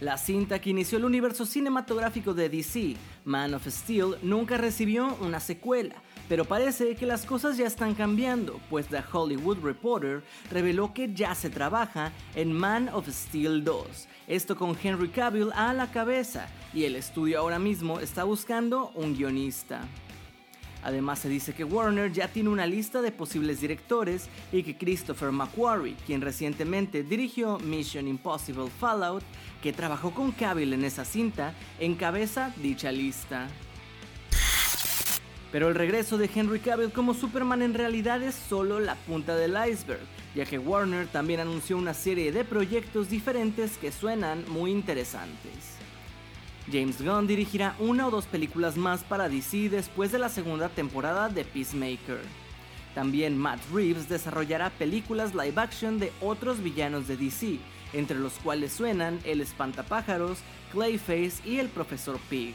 La cinta que inició el universo cinematográfico de DC, Man of Steel, nunca recibió una secuela, pero parece que las cosas ya están cambiando, pues The Hollywood Reporter reveló que ya se trabaja en Man of Steel 2, esto con Henry Cavill a la cabeza, y el estudio ahora mismo está buscando un guionista. Además se dice que Warner ya tiene una lista de posibles directores y que Christopher McQuarrie, quien recientemente dirigió Mission Impossible Fallout, que trabajó con Cavill en esa cinta, encabeza dicha lista. Pero el regreso de Henry Cavill como Superman en realidad es solo la punta del iceberg, ya que Warner también anunció una serie de proyectos diferentes que suenan muy interesantes. James Gunn dirigirá una o dos películas más para DC después de la segunda temporada de Peacemaker. También Matt Reeves desarrollará películas live action de otros villanos de DC, entre los cuales suenan El Espantapájaros, Clayface y El Profesor Pig.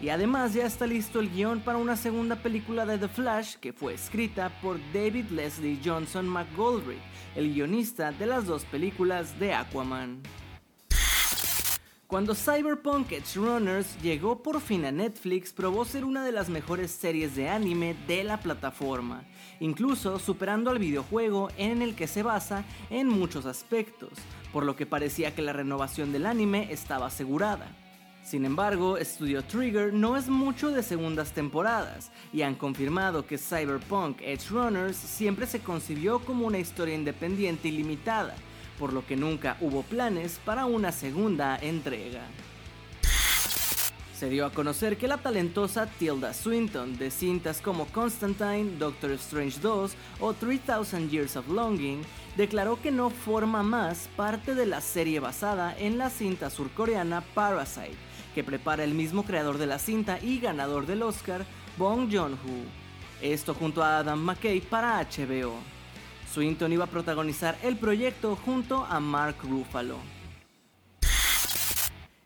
Y además ya está listo el guion para una segunda película de The Flash que fue escrita por David Leslie Johnson McGoldrick, el guionista de las dos películas de Aquaman. Cuando Cyberpunk Edge Runners llegó por fin a Netflix, probó ser una de las mejores series de anime de la plataforma, incluso superando al videojuego en el que se basa en muchos aspectos, por lo que parecía que la renovación del anime estaba asegurada. Sin embargo, Studio Trigger no es mucho de segundas temporadas y han confirmado que Cyberpunk Edge Runners siempre se concibió como una historia independiente y limitada, por lo que nunca hubo planes para una segunda entrega. Se dio a conocer que la talentosa Tilda Swinton de cintas como Constantine, Doctor Strange 2 o 3000 Years of Longing declaró que no forma más parte de la serie basada en la cinta surcoreana Parasite, que prepara el mismo creador de la cinta y ganador del Oscar, Bong Joon-ho. Esto junto a Adam McKay para HBO. Swinton iba a protagonizar el proyecto junto a Mark Ruffalo.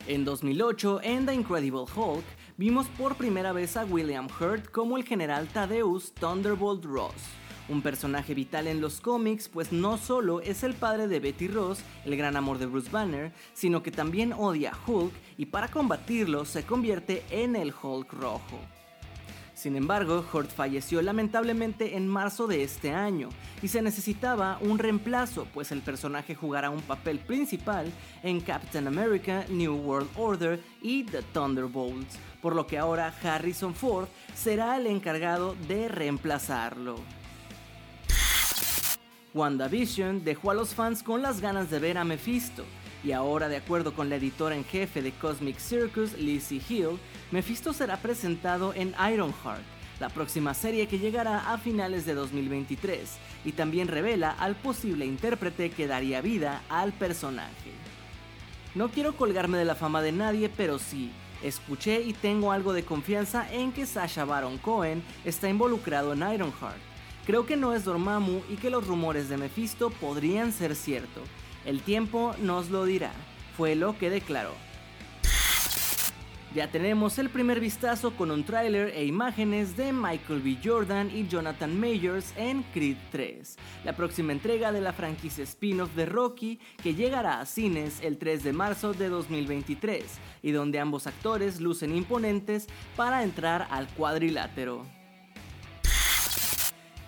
En 2008, en The Incredible Hulk, vimos por primera vez a William Hurt como el general Thaddeus Thunderbolt Ross, un personaje vital en los cómics, pues no solo es el padre de Betty Ross, el gran amor de Bruce Banner, sino que también odia a Hulk y para combatirlo se convierte en el Hulk rojo. Sin embargo, Hurt falleció lamentablemente en marzo de este año y se necesitaba un reemplazo, pues el personaje jugará un papel principal en Captain America, New World Order y The Thunderbolts, por lo que ahora Harrison Ford será el encargado de reemplazarlo. WandaVision dejó a los fans con las ganas de ver a Mephisto, y ahora, de acuerdo con la editora en jefe de Cosmic Circus, Lizzie Hill, Mephisto será presentado en Ironheart, la próxima serie que llegará a finales de 2023, y también revela al posible intérprete que daría vida al personaje. No quiero colgarme de la fama de nadie, pero sí, escuché y tengo algo de confianza en que Sasha Baron Cohen está involucrado en Ironheart. Creo que no es Dormammu y que los rumores de Mephisto podrían ser cierto, el tiempo nos lo dirá, fue lo que declaró. Ya tenemos el primer vistazo con un tráiler e imágenes de Michael B. Jordan y Jonathan Majors en Creed 3, la próxima entrega de la franquicia spin-off de Rocky que llegará a cines el 3 de marzo de 2023 y donde ambos actores lucen imponentes para entrar al cuadrilátero.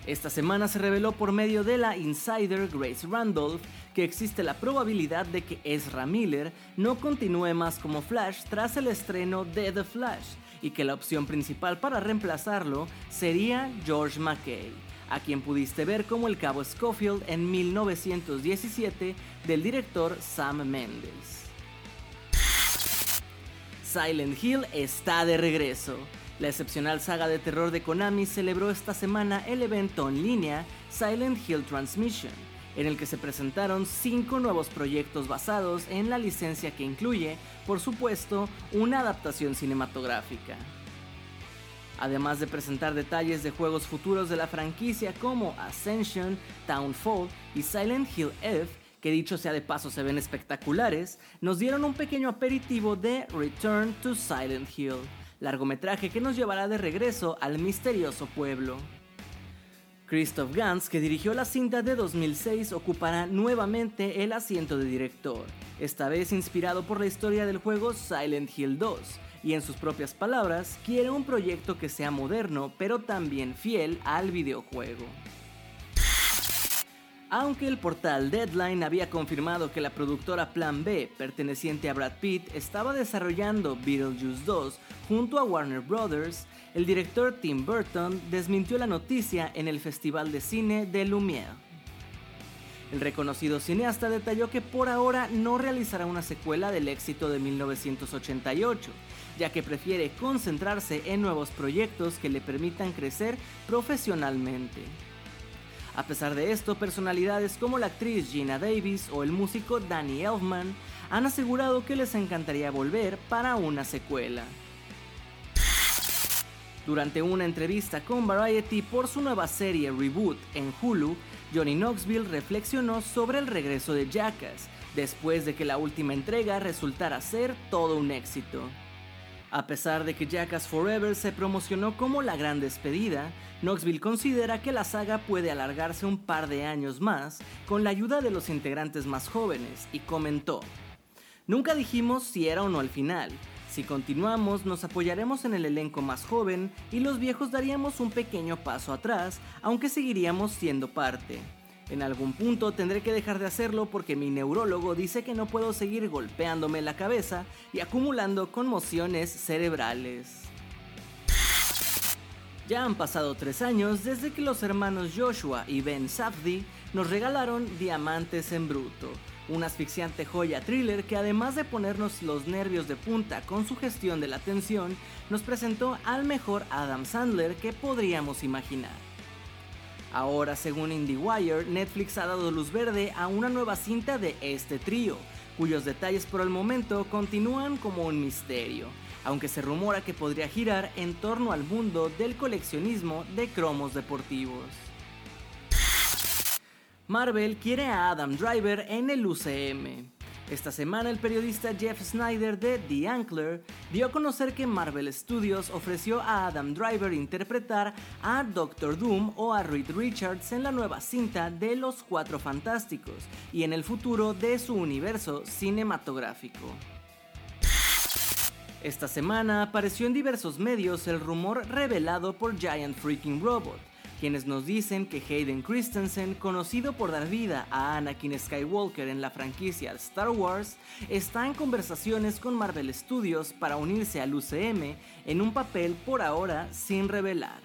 Esta semana se reveló por medio de la insider Grace Randolph que existe la probabilidad de que Ezra Miller no continúe más como Flash tras el estreno de The Flash y que la opción principal para reemplazarlo sería George McKay, a quien pudiste ver como el cabo Schofield en 1917 del director Sam Mendes. Silent Hill está de regreso. La excepcional saga de terror de Konami celebró esta semana el evento en línea Silent Hill Transmission, en el que se presentaron cinco nuevos proyectos basados en la licencia que incluye, por supuesto, una adaptación cinematográfica. Además de presentar detalles de juegos futuros de la franquicia como Ascension, Townfall y Silent Hill F, que dicho sea de paso se ven espectaculares, nos dieron un pequeño aperitivo de Return to Silent Hill, largometraje que nos llevará de regreso al misterioso pueblo. Christoph Gans, que dirigió la cinta de 2006, ocupará nuevamente el asiento de director, esta vez inspirado por la historia del juego Silent Hill 2, y en sus propias palabras, quiere un proyecto que sea moderno, pero también fiel al videojuego. Aunque el portal Deadline había confirmado que la productora Plan B, perteneciente a Brad Pitt, estaba desarrollando Beetlejuice 2 junto a Warner Bros., el director Tim Burton desmintió la noticia en el Festival de Cine de Lumière. El reconocido cineasta detalló que por ahora no realizará una secuela del éxito de 1988, ya que prefiere concentrarse en nuevos proyectos que le permitan crecer profesionalmente. A pesar de esto, personalidades como la actriz Gina Davis o el músico Danny Elfman han asegurado que les encantaría volver para una secuela. Durante una entrevista con Variety por su nueva serie Reboot en Hulu, Johnny Knoxville reflexionó sobre el regreso de Jackass, después de que la última entrega resultara ser todo un éxito. A pesar de que Jackass Forever se promocionó como la gran despedida, Knoxville considera que la saga puede alargarse un par de años más con la ayuda de los integrantes más jóvenes y comentó, Nunca dijimos si era o no al final. Si continuamos, nos apoyaremos en el elenco más joven y los viejos daríamos un pequeño paso atrás, aunque seguiríamos siendo parte. En algún punto tendré que dejar de hacerlo porque mi neurólogo dice que no puedo seguir golpeándome la cabeza y acumulando conmociones cerebrales. Ya han pasado tres años desde que los hermanos Joshua y Ben Safdie nos regalaron Diamantes en Bruto, una asfixiante joya thriller que además de ponernos los nervios de punta con su gestión de la tensión, nos presentó al mejor Adam Sandler que podríamos imaginar. Ahora, según IndieWire, Netflix ha dado luz verde a una nueva cinta de este trío, cuyos detalles por el momento continúan como un misterio, aunque se rumora que podría girar en torno al mundo del coleccionismo de cromos deportivos. Marvel quiere a Adam Driver en el UCM. Esta semana el periodista Jeff Snyder de The Ankler dio a conocer que Marvel Studios ofreció a Adam Driver interpretar a Doctor Doom o a Reed Richards en la nueva cinta de Los Cuatro Fantásticos y en el futuro de su universo cinematográfico. Esta semana apareció en diversos medios el rumor revelado por Giant Freaking Robot, quienes nos dicen que Hayden Christensen, conocido por dar vida a Anakin Skywalker en la franquicia Star Wars, está en conversaciones con Marvel Studios para unirse al UCM en un papel por ahora sin revelar.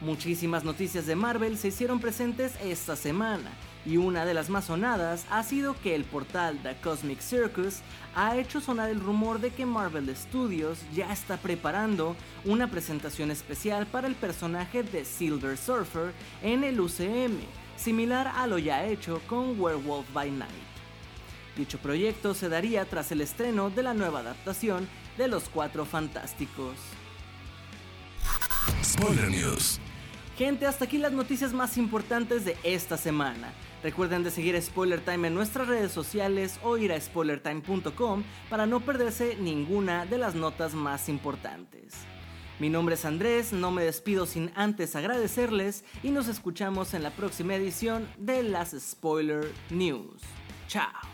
Muchísimas noticias de Marvel se hicieron presentes esta semana, y una de las más sonadas ha sido que el portal The Cosmic Circus ha hecho sonar el rumor de que Marvel Studios ya está preparando una presentación especial para el personaje de Silver Surfer en el UCM, similar a lo ya hecho con Werewolf by Night. Dicho proyecto se daría tras el estreno de la nueva adaptación de Los Cuatro Fantásticos. Spoiler News. Gente, hasta aquí las noticias más importantes de esta semana. Recuerden de seguir Spoiler Time en nuestras redes sociales o ir a spoilertime.com para no perderse ninguna de las notas más importantes. Mi nombre es Andrés, no me despido sin antes agradecerles y nos escuchamos en la próxima edición de las Spoiler News. Chao.